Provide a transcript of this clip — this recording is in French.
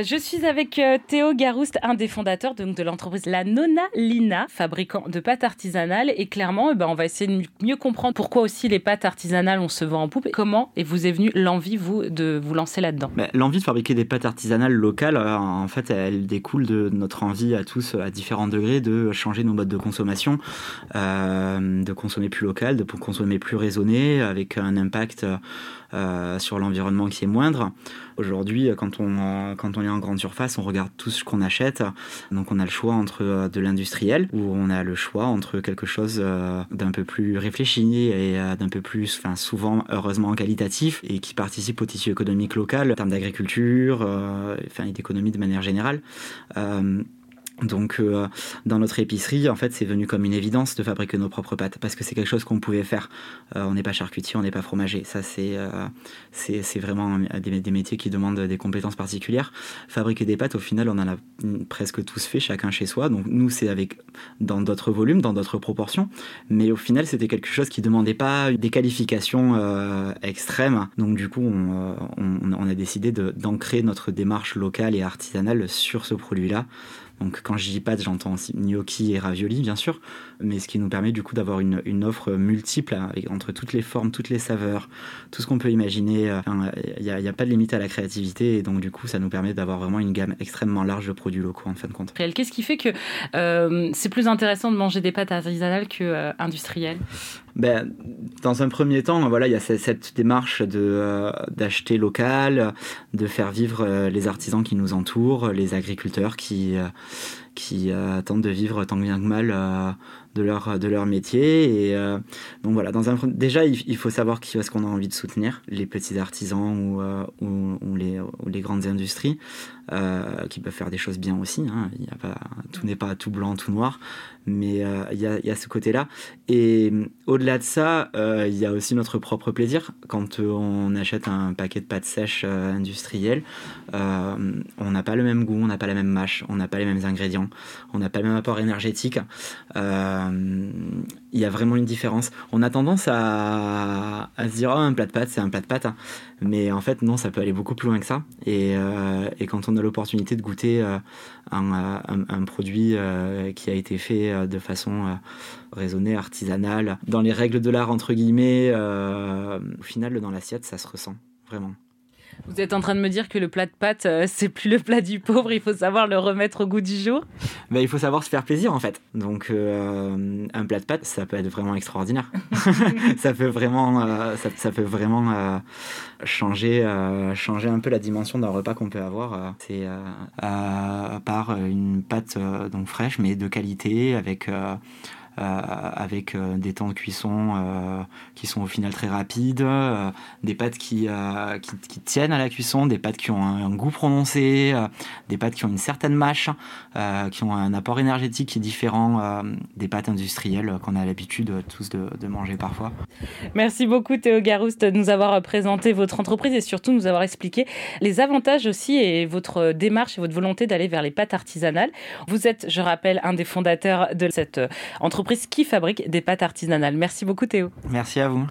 Euh, je suis avec euh, Théo Garouste, un des fondateurs de l'entreprise La Nona Lina, fabricant de pâtes artisanales. Et clairement, eh ben, on va essayer de mieux comprendre pourquoi aussi les pâtes artisanales, on se vend en poupe. Comment et vous est venue l'envie, vous, de vous lancer là-dedans? Ben, L'envie de fabriquer des pâtes artisanales locales, euh, en fait, elle découle de notre envie à tous, à différents degrés, de changer nos modes de consommation, de consommer plus local, de consommer plus raisonné, avec un impact sur l'environnement qui est moindre. Aujourd'hui, quand on, quand on est en grande surface, on regarde tout ce qu'on achète. Donc on a le choix entre euh, de l'industriel, ou on a le choix entre quelque chose euh, d'un peu plus réfléchi et euh, d'un peu plus, enfin souvent heureusement qualitatif, et qui participe au tissu économique local en termes d'agriculture, enfin et d'économie de manière générale. Donc, euh, dans notre épicerie, en fait, c'est venu comme une évidence de fabriquer nos propres pâtes parce que c'est quelque chose qu'on pouvait faire. Euh, on n'est pas charcutier, on n'est pas fromager. Ça, c'est euh, c'est vraiment des, métiers qui demandent des compétences particulières. Fabriquer des pâtes, au final, on en a presque tous fait, chacun chez soi. Donc, nous, c'est avec dans d'autres volumes, dans d'autres proportions. Mais au final, c'était quelque chose qui demandait pas des qualifications extrêmes. Donc, du coup, on, on, on a décidé d'ancrer notre démarche locale et artisanale sur ce produit-là. Donc quand je dis j'entends aussi gnocchi et ravioli, bien sûr, mais ce qui nous permet du coup d'avoir une, offre multiple avec, entre toutes les formes, toutes les saveurs, tout ce qu'on peut imaginer. Il n'y a, pas de limite à la créativité et donc du coup ça nous permet d'avoir vraiment une gamme extrêmement large de produits locaux en fin de compte. Qu'est-ce qui fait que euh, c'est plus intéressant de manger des pâtes artisanales que euh, ben, dans un premier temps, voilà, il y a cette démarche euh, d'acheter local, de faire vivre les artisans qui nous entourent, les agriculteurs qui qui tentent de vivre tant bien que mal de leur, de leur métier. Et euh, donc voilà, dans un, déjà, il, faut savoir qui est-ce qu'on a envie de soutenir, les petits artisans ou, euh, ou, les, les, grandes industries, euh, qui peuvent faire des choses bien aussi. Hein. Il y a pas, tout n'est pas tout blanc, tout noir, mais il y a, il y a ce côté-là. Et au-delà de ça, il y a aussi notre propre plaisir. Quand on achète un paquet de pâtes sèches industrielles, on n'a pas le même goût, on n'a pas la même mâche, on n'a pas les mêmes ingrédients, on n'a pas le même apport énergétique. Euh, il y a vraiment une différence. On a tendance à, se dire oh, un plat de pâtes, c'est un plat de pâtes. Hein. Mais en fait, non, ça peut aller beaucoup plus loin que ça. Et, euh, quand on a l'opportunité de goûter euh, un, produit qui a été fait de façon raisonnée, artisanale, dans les règles de l'art, entre guillemets, au final, dans l'assiette, ça se ressent vraiment. Vous êtes en train de me dire que le plat de pâtes, euh, c'est plus le plat du pauvre, il faut savoir le remettre au goût du jour ben, Il faut savoir se faire plaisir en fait. Donc euh, un plat de pâtes, ça peut être vraiment extraordinaire. ça peut vraiment, euh, ça, peut vraiment changer, changer un peu la dimension d'un repas qu'on peut avoir. c'est par une pâte donc fraîche mais de qualité avec avec euh, des temps de cuisson euh, qui sont au final très rapides, des pâtes qui, qui, tiennent à la cuisson, des pâtes qui ont un, goût prononcé, des pâtes qui ont une certaine mâche, qui ont un apport énergétique qui est différent des pâtes industrielles qu'on a l'habitude tous de, de, manger parfois. Merci beaucoup Théo Garouste de nous avoir présenté votre entreprise et surtout nous avoir expliqué les avantages aussi et votre démarche et votre volonté d'aller vers les pâtes artisanales. Vous êtes, je rappelle, un des fondateurs de cette qui fabrique des pâtes artisanales. Merci beaucoup Théo. Merci à vous.